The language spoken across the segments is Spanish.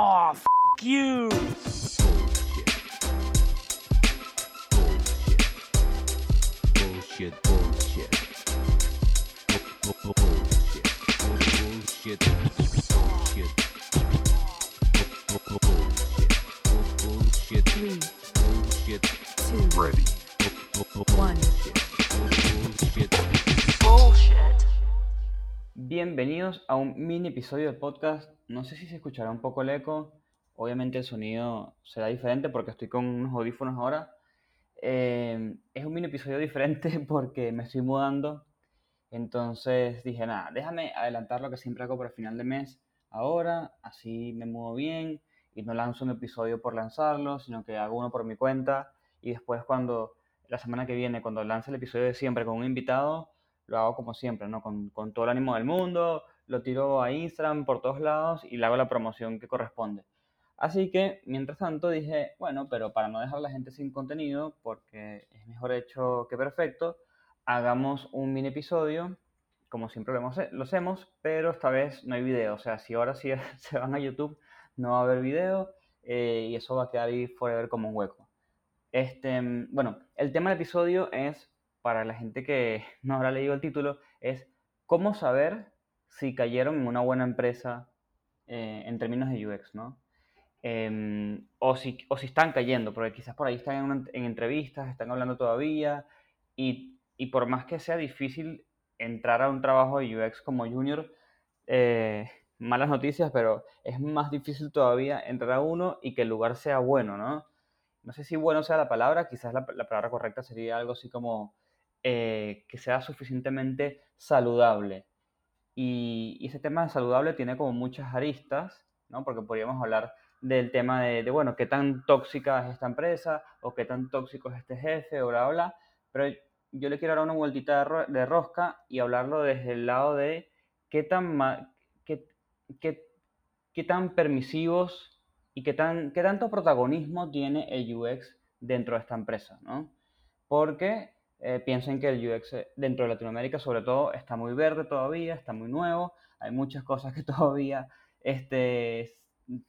Oh, f you. Bullshit, bullshit. Bu- bu- Bullshit. Bullshit. Bullshit. Bu- bu- Bullshit. Bu- Bullshit. Three, Bullshit. two, Ready. Bienvenidos a un mini episodio del podcast. No sé si se escuchará un poco el eco. Obviamente el sonido será diferente porque estoy con unos audífonos ahora. Eh, es un mini episodio diferente porque me estoy mudando. Entonces dije, nada, déjame adelantar lo que siempre hago para final de mes ahora. Así me muevo bien y no lanzo un episodio por lanzarlo, sino que hago uno por mi cuenta. Y después cuando la semana que viene, cuando lance el episodio de siempre con un invitado, lo hago como siempre, ¿no? Con, con todo el ánimo del mundo, lo tiro a Instagram por todos lados y le hago la promoción que corresponde. Así que, mientras tanto, dije, bueno, pero para no dejar la gente sin contenido, porque es mejor hecho que perfecto, hagamos un mini episodio, como siempre lo, hemos- lo hacemos, pero esta vez no hay video. O sea, si ahora sí se van a YouTube, no va a haber video eh, y eso va a quedar ahí forever como un hueco. Este, mm, bueno, el tema del episodio es, para la gente que no habrá leído el título, es cómo saber si cayeron en una buena empresa eh, en términos de UX, ¿no? Em, o, si, o si están cayendo, porque quizás por ahí están en, entrevistas, están hablando todavía, y, y por más que sea difícil entrar a un trabajo de UX como junior, eh, malas noticias, pero es más difícil todavía entrar a uno y que el lugar sea bueno, ¿no? No sé si bueno sea la palabra, quizás la palabra correcta sería algo así como eh, que sea suficientemente saludable. Y, y ese tema de saludable tiene como muchas aristas, ¿no? Porque podríamos hablar del tema de, de, bueno, qué tan tóxica es esta empresa o qué tan tóxico es este jefe o bla, bla, bla. Pero yo le quiero dar una vueltita de, ro- de rosca y hablarlo desde el lado de qué tan, qué, qué- qué tan permisivos y qué, tan, qué tanto protagonismo tiene el UX dentro de esta empresa, ¿no? Porque eh, piensen que el UX dentro de Latinoamérica, sobre todo, está muy verde todavía, está muy nuevo, hay muchas cosas que todavía este,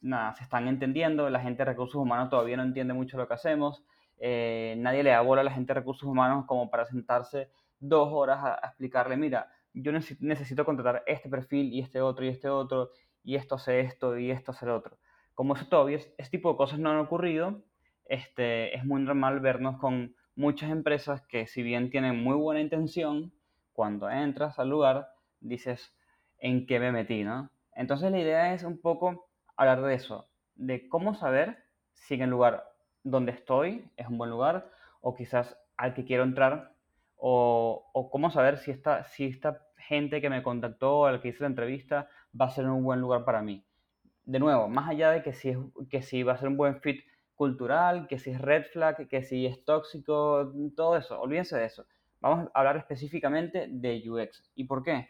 nada, se están entendiendo, la gente de recursos humanos todavía no entiende mucho lo que hacemos, eh, nadie le da bola a la gente de recursos humanos como para sentarse dos horas a, a explicarle, mira, yo necesi- necesito contratar este perfil y este otro y este otro, y esto hace esto y esto hace lo otro. Como eso todavía, es- ese tipo de cosas no han ocurrido, este, es muy normal vernos con muchas empresas que si bien tienen muy buena intención, cuando entras al lugar dices, ¿en qué me metí? ¿no? Entonces la idea es un poco hablar de eso, de cómo saber si el lugar donde estoy es un buen lugar o quizás al que quiero entrar o, o cómo saber si esta, si esta gente que me contactó, al que hice la entrevista, va a ser un buen lugar para mí de nuevo, más allá de que si, es, que si va a ser un buen fit cultural, que si es red flag, que si es tóxico, todo eso, olvídense de eso. Vamos a hablar específicamente de UX. ¿Y por qué?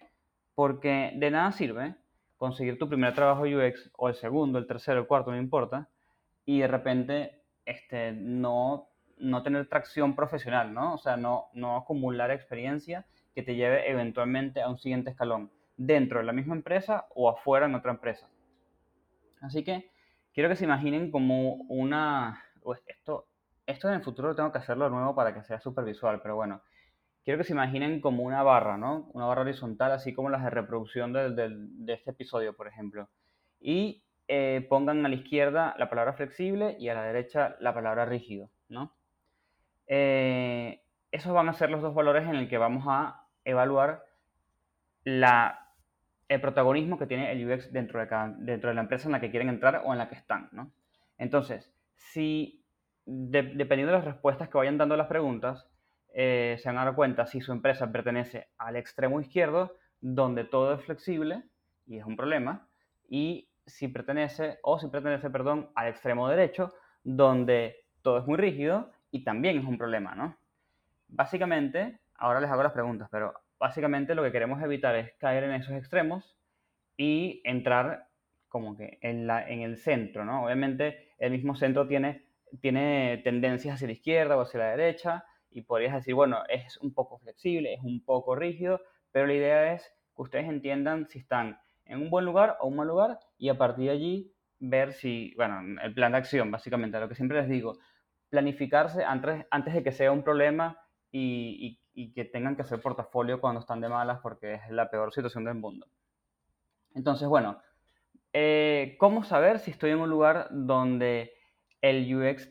Porque de nada sirve conseguir tu primer trabajo UX, o el segundo, el tercero, el cuarto, no importa, y de repente este, no, no tener tracción profesional, ¿no? O sea, no, no acumular experiencia que te lleve eventualmente a un siguiente escalón, dentro de la misma empresa o afuera en otra empresa. Así que quiero que se imaginen como una... esto, esto en el futuro tengo que hacerlo de nuevo para que sea súper visual, pero bueno. Quiero que se imaginen como una barra, ¿no? Una barra horizontal, así como las de reproducción del- del- de este episodio, por ejemplo. Y eh, pongan a la izquierda la palabra flexible y a la derecha la palabra rígido, ¿no? Eh, esos van a ser los dos valores en el que vamos a evaluar la, el protagonismo que tiene el UX dentro de, la empresa en la que quieren entrar o en la que están, ¿no? Entonces, si de- dependiendo de las respuestas que vayan dando las preguntas, eh, se van a dar cuenta si su empresa pertenece al extremo izquierdo, donde todo es flexible y es un problema, y si pertenece, o si pertenece, perdón, al extremo derecho, donde todo es muy rígido y también es un problema, ¿no? Básicamente, ahora les hago las preguntas, pero básicamente lo que queremos evitar es caer en esos extremos y entrar como que en, la, en el centro, ¿no? Obviamente el mismo centro tiene, tiene tendencias hacia la izquierda o hacia la derecha y podrías decir, bueno, es un poco flexible, es un poco rígido, pero la idea es que ustedes entiendan si están en un buen lugar o un mal lugar y a partir de allí ver si, bueno, el plan de acción, básicamente, lo que siempre les digo, planificarse antes, antes de que sea un problema y, y, que tengan que hacer portafolio cuando están de malas porque es la peor situación del mundo. Entonces, bueno, eh, ¿cómo saber si estoy en un lugar donde el UX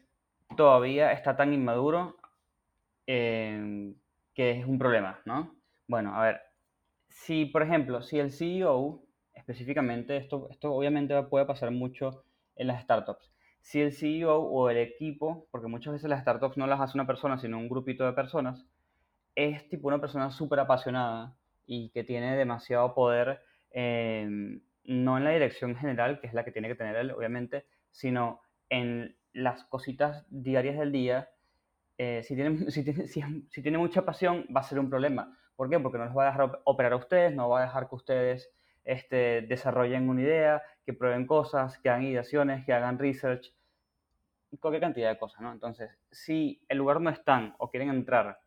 todavía está tan inmaduro eh, que es un problema, ¿no? Bueno, a ver, si por ejemplo, si el CEO, específicamente, esto, esto obviamente puede pasar mucho en las startups, si el CEO o el equipo, porque muchas veces las startups no las hace una persona, sino un grupito de personas, es tipo una persona súper apasionada y que tiene demasiado poder, eh, no en la dirección general, que es la que tiene que tener él, obviamente, sino en las cositas diarias del día. Eh, si, tiene, si, tiene, si tiene mucha pasión, va a ser un problema. ¿Por qué? Porque no les va a dejar operar a ustedes, no va a dejar que ustedes este, desarrollen una idea, que prueben cosas, que hagan ideaciones, que hagan research, cualquier cantidad de cosas, ¿no? Entonces, si el lugar no están o quieren entrar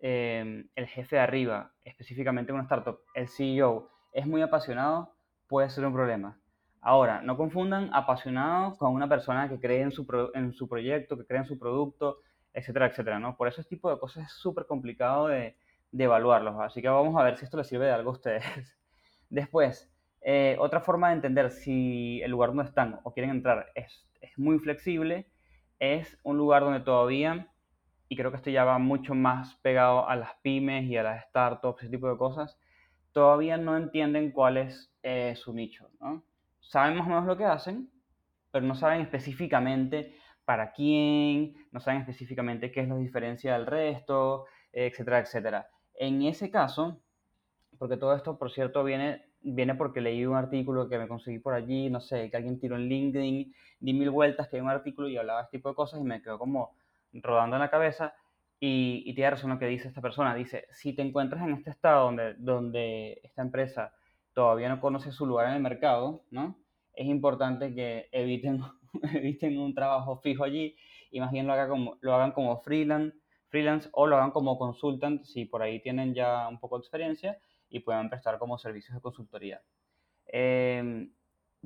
eh, el jefe de arriba, específicamente en una startup, el CEO, es muy apasionado, puede ser un problema. Ahora, no confundan apasionado con una persona que cree en su, en su proyecto, que cree en su producto, etcétera, etcétera, ¿no? Por eso este tipo de cosas es súper complicado de, de, evaluarlos. Así que vamos a ver si esto les sirve de algo a ustedes. Después, eh, otra forma de entender si el lugar donde están o quieren entrar es, es muy flexible, es un lugar donde todavía y creo que esto ya va mucho más pegado a las pymes y a las startups, ese tipo de cosas, todavía no entienden cuál es eh, su nicho. ¿no? Saben más o menos lo que hacen, pero no saben específicamente para quién, no saben específicamente qué es lo diferencia del resto, etcétera, etcétera. En ese caso, porque todo esto, por cierto, viene, viene porque leí un artículo que me conseguí por allí, no sé, que alguien tiró en LinkedIn, di mil vueltas que hay un artículo y hablaba de este tipo de cosas y me quedó como rodando en la cabeza y, y tiene razón lo que dice esta persona. Dice, si te encuentras en este estado donde, donde esta empresa todavía no conoce su lugar en el mercado, ¿no? Es importante que eviten, eviten un trabajo fijo allí y lo, haga como, lo hagan como freelance, freelance o lo hagan como consultant si por ahí tienen ya un poco de experiencia y puedan prestar como servicios de consultoría. Eh,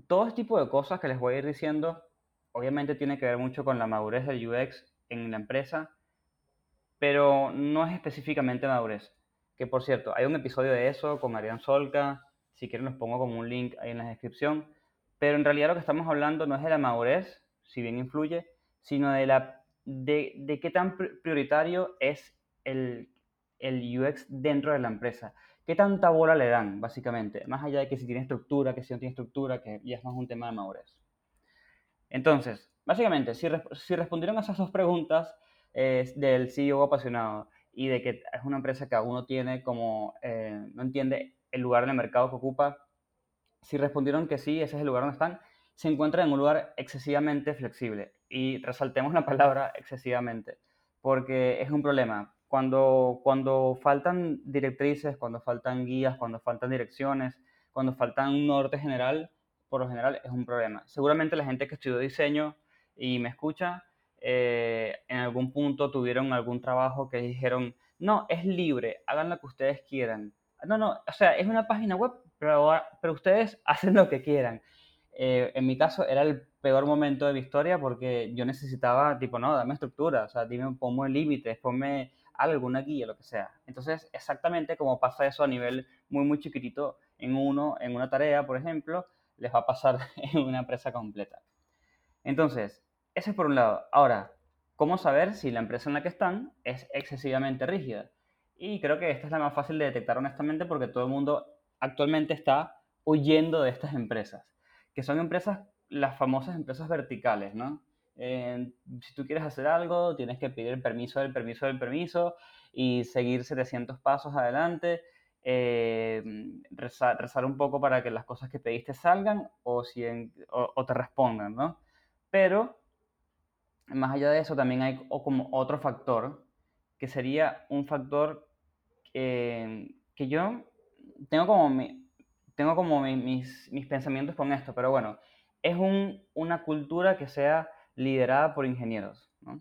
todo este tipo de cosas que les voy a ir diciendo, obviamente tiene que ver mucho con la madurez del UX en la empresa, pero no es específicamente madurez. Que por cierto, hay un episodio de eso con Arián Solca, si quieren los pongo como un link ahí en la descripción, pero en realidad lo que estamos hablando no es de la madurez, si bien influye, sino de, la, de, qué tan prioritario es el, el UX dentro de la empresa. ¿Qué tanta bola le dan, básicamente? Más allá de que si tiene estructura, que si no tiene estructura, que ya es más un tema de madurez. Entonces, básicamente, si, respondieron a esas dos preguntas eh, del CEO apasionado y de que es una empresa que aún no tiene como, eh, no entiende el lugar en el mercado que ocupa, si respondieron que sí, ese es el lugar donde están, se encuentran en un lugar excesivamente flexible. Y resaltemos la palabra excesivamente, porque es un problema. Cuando, cuando faltan directrices, cuando faltan guías, cuando faltan direcciones, cuando faltan un norte general, por lo general es un problema. Seguramente la gente que estudió diseño y me escucha, eh, en algún punto tuvieron algún trabajo que dijeron, no, es libre, hagan lo que ustedes quieran. No, no, o sea, es una página web, pero, pero ustedes hacen lo que quieran. Eh, en mi caso era el peor momento de mi historia porque yo necesitaba, tipo, no, dame estructura, o sea, dime, ponme límites, ponme alguna guía, lo que sea. Entonces, exactamente como pasa eso a nivel muy, muy chiquitito en uno, en una tarea, por ejemplo, les va a pasar en una empresa completa. Entonces, ese es por un lado. Ahora, ¿cómo saber si la empresa en la que están es excesivamente rígida? Y creo que esta es la más fácil de detectar honestamente porque todo el mundo actualmente está huyendo de estas empresas, que son empresas, las famosas empresas verticales, ¿no? Eh, si tú quieres hacer algo, tienes que pedir el permiso del permiso del permiso y seguir 700 pasos adelante eh, rezar, un poco para que las cosas que pediste salgan o, si o, te respondan, ¿no? Pero, más allá de eso, también hay como otro factor, que sería un factor que yo tengo como, mi, tengo como mi, mis, mis, pensamientos con esto, pero bueno, es un, una cultura que sea liderada por ingenieros, ¿no?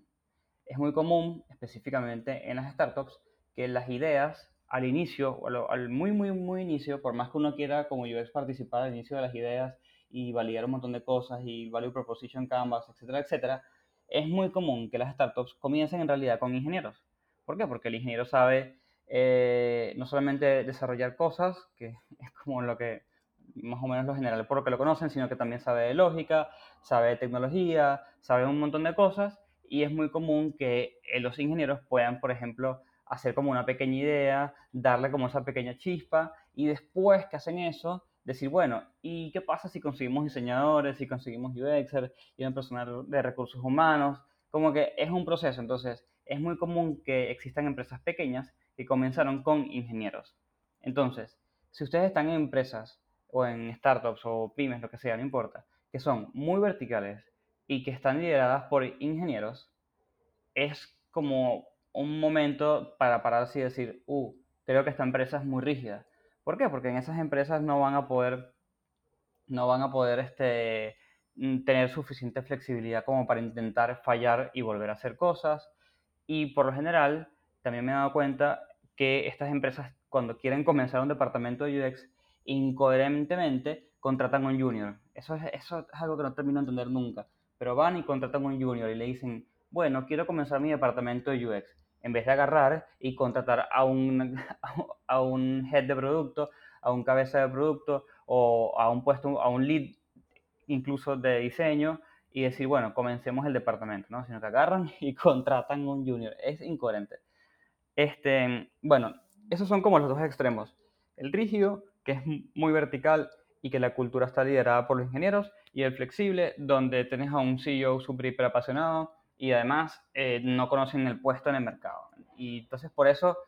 Es muy común, específicamente en las startups, que las ideas al inicio, o al muy, muy, muy inicio, por más que uno quiera como UX participar al inicio de las ideas y validar un montón de cosas y Value Proposition Canvas, etcétera, etcétera, es muy común que las startups comiencen en realidad con ingenieros. ¿Por qué? Porque el ingeniero sabe eh, no solamente desarrollar cosas, que es como lo que más o menos lo general por lo que lo conocen, sino que también sabe de lógica, sabe de tecnología, sabe un montón de cosas y es muy común que eh, los ingenieros puedan, por ejemplo, hacer como una pequeña idea, darle como esa pequeña chispa y después que hacen eso, decir, bueno, ¿y qué pasa si conseguimos diseñadores, si conseguimos UXer y un personal de recursos humanos? Como que es un proceso, entonces es muy común que existan empresas pequeñas que comenzaron con ingenieros. Entonces, si ustedes están en empresas o en startups o pymes, lo que sea, no importa, que son muy verticales y que están lideradas por ingenieros, es como un momento para pararse y decir, uh, creo que esta empresa es muy rígida. ¿Por qué? Porque en esas empresas no van a poder, no van a poder este, mm, tener suficiente flexibilidad como para intentar fallar y volver a hacer cosas. Y por lo general, también me he dado cuenta que estas empresas, cuando quieren comenzar un departamento de UX, incoherentemente contratan a un junior. Eso es, eso es algo que no termino de entender nunca. Pero van y contratan a un junior y le dicen, bueno, quiero comenzar mi departamento de UX. En vez de agarrar y contratar a un, a un head de producto, a un cabeza de producto o a un puesto, a un lead incluso de diseño y decir, bueno, comencemos el departamento, ¿no? Sino que agarran y contratan un junior. Es incoherente. Este, bueno, esos son como los dos extremos. El rígido que es muy vertical y que la cultura está liderada por los ingenieros, y el flexible, donde tenés a un CEO súper hiper apasionado y además eh, no conocen el puesto en el mercado. Y entonces por eso,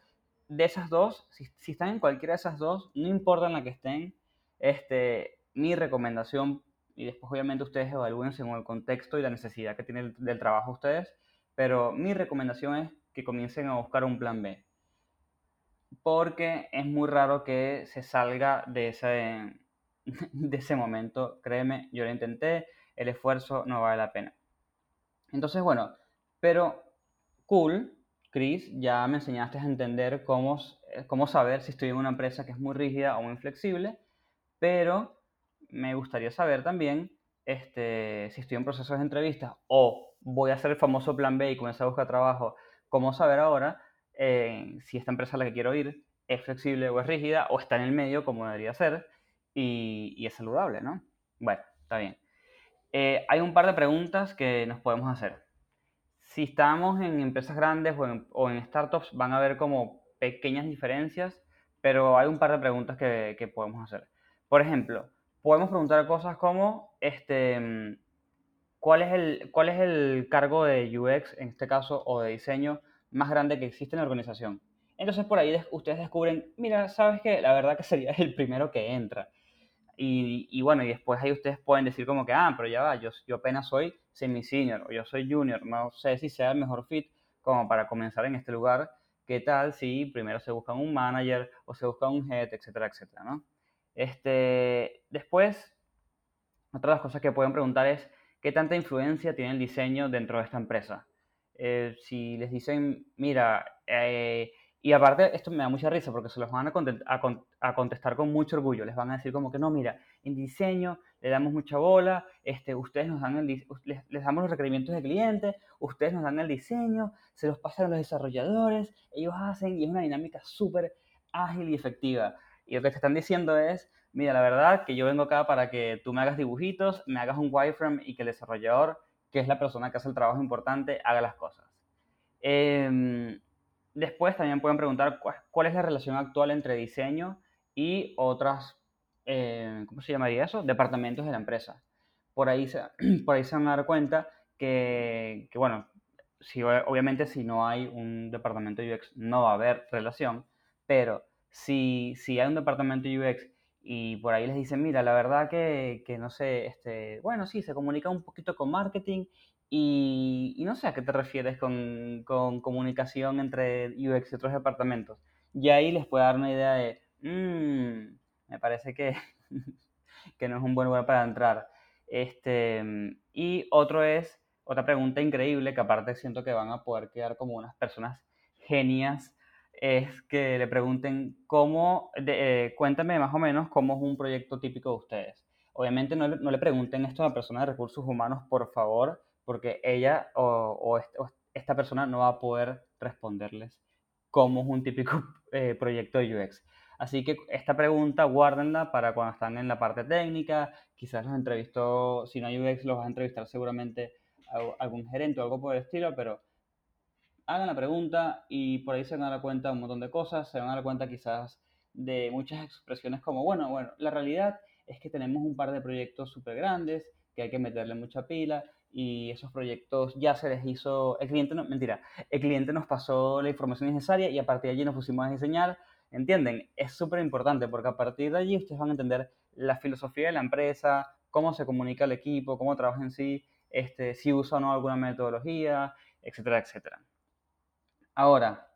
de esas dos, si, si, están en cualquiera de esas dos, no importa en la que estén, este, mi recomendación, y después obviamente ustedes evalúen según el contexto y la necesidad que tiene del trabajo ustedes, pero mi recomendación es que comiencen a buscar un plan B porque es muy raro que se salga de ese, de ese momento. Créeme, yo lo intenté, el esfuerzo no vale la pena. Entonces, bueno, pero cool, Chris, ya me enseñaste a entender cómo, cómo saber si estoy en una empresa que es muy rígida o muy flexible, pero me gustaría saber también este, si estoy en procesos de entrevistas o voy a hacer el famoso plan B y comenzar a buscar trabajo, cómo saber ahora si esta empresa a la que quiero ir es flexible o es rígida o está en el medio como debería ser y, es saludable, ¿no? Bueno, está bien. Eh, hay un par de preguntas que nos podemos hacer. Si estamos en empresas grandes o en, startups van a haber como pequeñas diferencias, pero hay un par de preguntas que, que podemos hacer. Por ejemplo, podemos preguntar cosas como, este, ¿cuál, es el, ¿cuál es el cargo de UX en este caso o de diseño más grande que existe en la organización. Entonces por ahí ustedes descubren, mira, sabes que la verdad que sería el primero que entra. Y, bueno, y después ahí ustedes pueden decir como que, ah, pero ya va, yo, yo apenas soy semi-senior o yo soy junior, no sé si sea el mejor fit como para comenzar en este lugar. ¿Qué tal si primero se busca un manager o se busca un head, etcétera, etcétera, ¿no? Este, después, otra de las cosas que pueden preguntar es, ¿qué tanta influencia tiene el diseño dentro de esta empresa? Eh, si les dicen, mira, eh, y aparte esto me da mucha risa porque se los van a, contestar con mucho orgullo, les van a decir como que no, mira, en diseño le damos mucha bola, este, ustedes nos dan el, les, les damos los requerimientos del cliente, ustedes nos dan el diseño, se los pasan a los desarrolladores, ellos hacen y es una dinámica súper ágil y efectiva. Y lo que te están diciendo es, mira, la verdad que yo vengo acá para que tú me hagas dibujitos, me hagas un wireframe y que el desarrollador que es la persona que hace el trabajo importante, haga las cosas. Em, después también pueden preguntar cuál, es la relación actual entre diseño y otras, eh, ¿cómo se llamaría eso? Departamentos de la empresa. Por ahí se, por ahí se van a dar cuenta que, que bueno, si, obviamente si no hay un departamento de UX no va a haber relación, pero si, si hay un departamento de UX y por ahí les dicen, mira, la verdad que, que, no sé, este, bueno, sí, se comunica un poquito con marketing y, y no sé a qué te refieres con, con, comunicación entre UX y otros departamentos. Y ahí les puede dar una idea de, mmm, me parece que, que no es un buen lugar para entrar. Este, y otro es, otra pregunta increíble que aparte siento que van a poder quedar como unas personas genias es que le pregunten cómo, eh, cuéntame más o menos cómo es un proyecto típico de ustedes. Obviamente no no le pregunten esto a la persona de recursos humanos, por favor, porque ella o, o o esta persona no va a poder responderles cómo es un típico eh, proyecto de UX. Así que esta pregunta guárdenla para cuando están en la parte técnica, quizás los entrevistó, si no hay UX, los vas a entrevistar seguramente a algún gerente o algo por el estilo, pero hagan la pregunta y por ahí se van a dar cuenta de un montón de cosas, se van a dar cuenta quizás de muchas expresiones como, bueno, bueno, la realidad es que tenemos un par de proyectos súper grandes que hay que meterle mucha pila y esos proyectos ya se les hizo, el cliente no, mentira, el cliente nos pasó la información necesaria y a partir de allí nos pusimos a diseñar, ¿entienden? Es súper importante porque a partir de allí ustedes van a entender la filosofía de la empresa, cómo se comunica el equipo, cómo trabaja en sí, este, si usa o no alguna metodología, etcétera, etcétera. Ahora,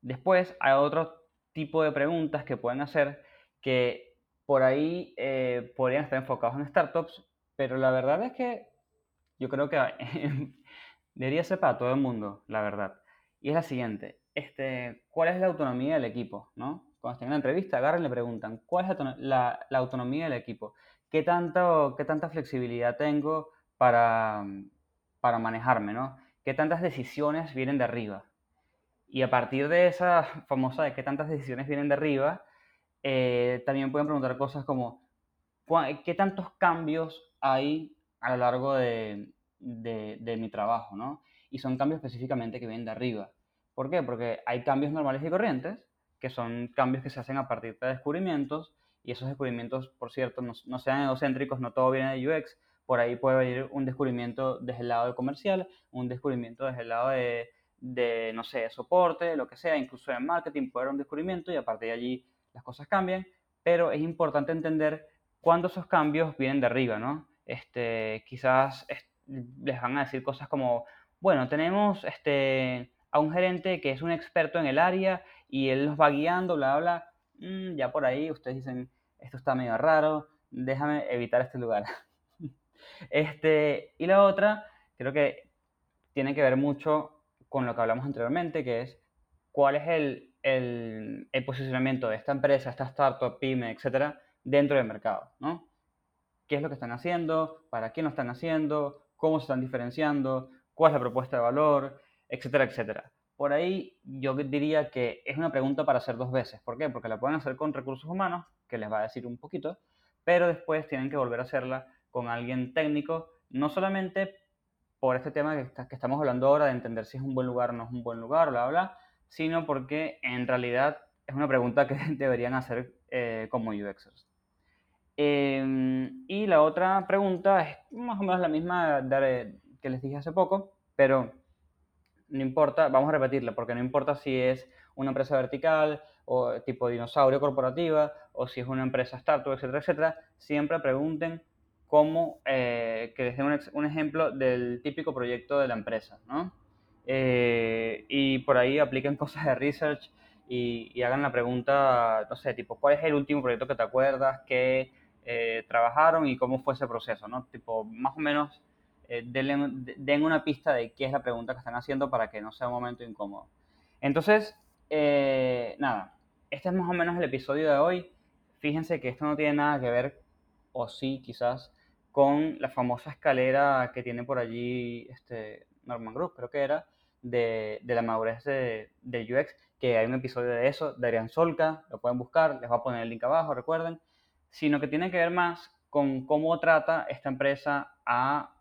después hay otro tipo de preguntas que pueden hacer que por ahí eh, podrían estar enfocados en startups, pero la verdad es que yo creo que debería ser para todo el mundo, la verdad. Y es la siguiente, este, ¿cuál es la autonomía del equipo? ¿no? Cuando estén en la entrevista, agarren y le preguntan, ¿cuál es la, la- autonomía del equipo? ¿Qué, tanto, ¿Qué tanta flexibilidad tengo para, para manejarme? ¿no? ¿Qué tantas decisiones vienen de arriba? Y a partir de esa famosa de qué tantas decisiones vienen de arriba, eh, también pueden preguntar cosas como qué tantos cambios hay a lo largo de, de- mi trabajo, ¿no? Y son cambios específicamente que vienen de arriba. ¿Por qué? Porque hay cambios normales y corrientes, que son cambios que se hacen a partir de descubrimientos, y esos descubrimientos, por cierto, no, no sean egocéntricos, no todo viene de UX, por ahí puede venir un descubrimiento desde el lado de comercial, un descubrimiento desde el lado de, de, no sé, soporte, lo que sea, incluso en marketing puede haber un descubrimiento y a partir de allí las cosas cambian, pero es importante entender cuándo esos cambios vienen de arriba, ¿no? Este, quizás es- les van a decir cosas como, bueno, tenemos este, a un gerente que es un experto en el área y él los va guiando, bla, bla. Mm, ya por ahí ustedes dicen, esto está medio raro, déjame evitar este lugar. Este, y la otra, creo que tiene que ver mucho con lo que hablamos anteriormente, que es cuál es el, el- el posicionamiento de esta empresa, esta startup, pyme, etcétera, dentro del mercado, ¿no? ¿Qué es lo que están haciendo? ¿Para quién lo están haciendo? ¿Cómo se están diferenciando? ¿Cuál es la propuesta de valor? Etcétera, etcétera. Por ahí yo diría que es una pregunta para hacer dos veces. ¿Por qué? Porque la pueden hacer con recursos humanos, que les va a decir un poquito, pero después tienen que volver a hacerla con alguien técnico, no solamente por este tema que, estamos hablando ahora de entender si es un buen lugar o no es un buen lugar, bla, bla, sino porque en realidad es una pregunta que deberían hacer eh, como UXers. Eh, y la otra pregunta es más o menos la misma que les dije hace poco, pero no importa, vamos a repetirla, porque no importa si es una empresa vertical o tipo dinosaurio corporativa o si es una empresa startup, etcétera, etcétera, siempre pregunten cómo, eh, que les den un, un ejemplo del típico proyecto de la empresa, ¿no? Eh, y por ahí apliquen cosas de research y, y hagan la pregunta, no sé, tipo, ¿cuál es el último proyecto que te acuerdas que eh, trabajaron y cómo fue ese proceso, ¿no? Tipo, más o menos eh, de- den una pista de qué es la pregunta que están haciendo para que no sea un momento incómodo. Entonces, eh, nada, este es más o menos el episodio de hoy. Fíjense que esto no tiene nada que ver, o sí, quizás, con la famosa escalera que tiene por allí este Norman Group, creo que era, de, de la madurez de, del UX, que hay un episodio de eso, de Solca, lo pueden buscar, les voy a poner el link abajo, recuerden, sino que tiene que ver más con cómo trata esta empresa a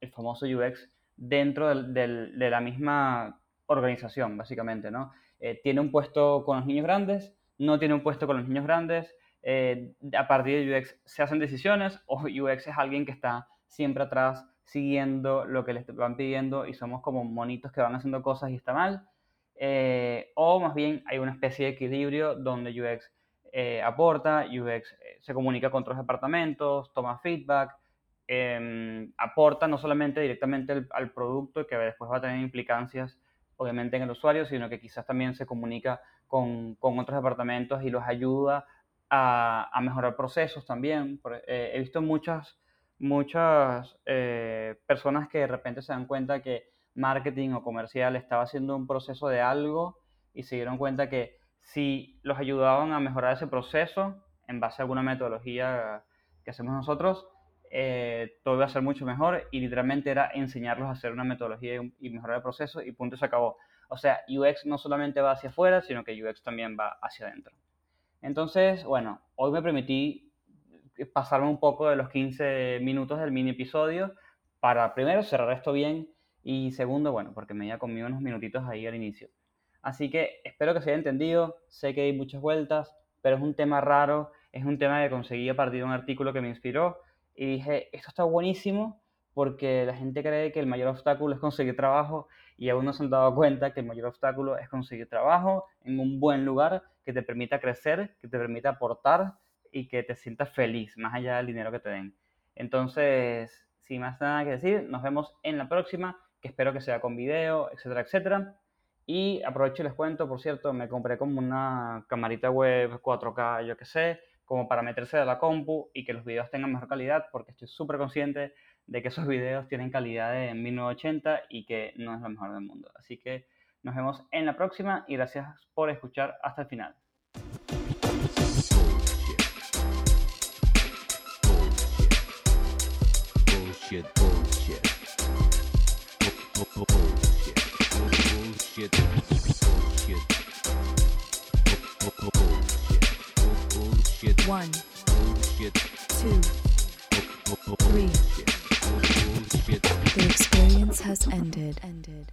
el famoso UX dentro del- de la misma organización, básicamente, ¿no? Eh, tiene un puesto con los niños grandes, no tiene un puesto con los niños grandes, eh, a partir de UX se hacen decisiones o UX es alguien que está siempre atrás siguiendo lo que les van pidiendo y somos como monitos que van haciendo cosas y está mal. Eh, o más bien hay una especie de equilibrio donde UX eh, aporta, UX eh, se comunica con otros departamentos, toma feedback, eh, aporta no solamente directamente al, producto que después va a tener implicancias obviamente en el usuario, sino que quizás también se comunica con, con otros departamentos y los ayuda a, a mejorar procesos también. Eh, he visto muchas, muchas eh, personas que de repente se dan cuenta que marketing o comercial estaba haciendo un proceso de algo y se dieron cuenta que si los ayudaban a mejorar ese proceso en base a alguna metodología que hacemos nosotros, eh, todo iba a ser mucho mejor y literalmente era enseñarlos a hacer una metodología y mejorar el proceso y punto, se acabó. O sea, UX no solamente va hacia afuera, sino que UX también va hacia adentro. Entonces, bueno, hoy me permití pasarme un poco de los 15 minutos del mini episodio para primero cerrar esto bien y segundo, bueno, porque me había comido unos minutitos ahí al inicio. Así que espero que se haya entendido, sé que hay muchas vueltas, pero es un tema raro, es un tema que conseguí a partir de un artículo que me inspiró y dije, esto está buenísimo porque la gente cree que el mayor obstáculo es conseguir trabajo y aún no se han dado cuenta que el mayor obstáculo es conseguir trabajo en un buen lugar que te permita crecer, que te permita aportar y que te sientas feliz, más allá del dinero que te den. Entonces, sin más nada que decir, nos vemos en la próxima, que espero que sea con video, etcétera, etcétera. Y aprovecho y les cuento, por cierto, me compré como una camarita web 4K, yo qué sé, como para meterse a la compu y que los videos tengan mejor calidad, porque estoy súper consciente de que esos videos tienen calidad de 1980 y que no es lo mejor del mundo. Así que nos vemos en la próxima y gracias por escuchar hasta el final. One. Bullshit. Two. Three. The experience has ended. ended.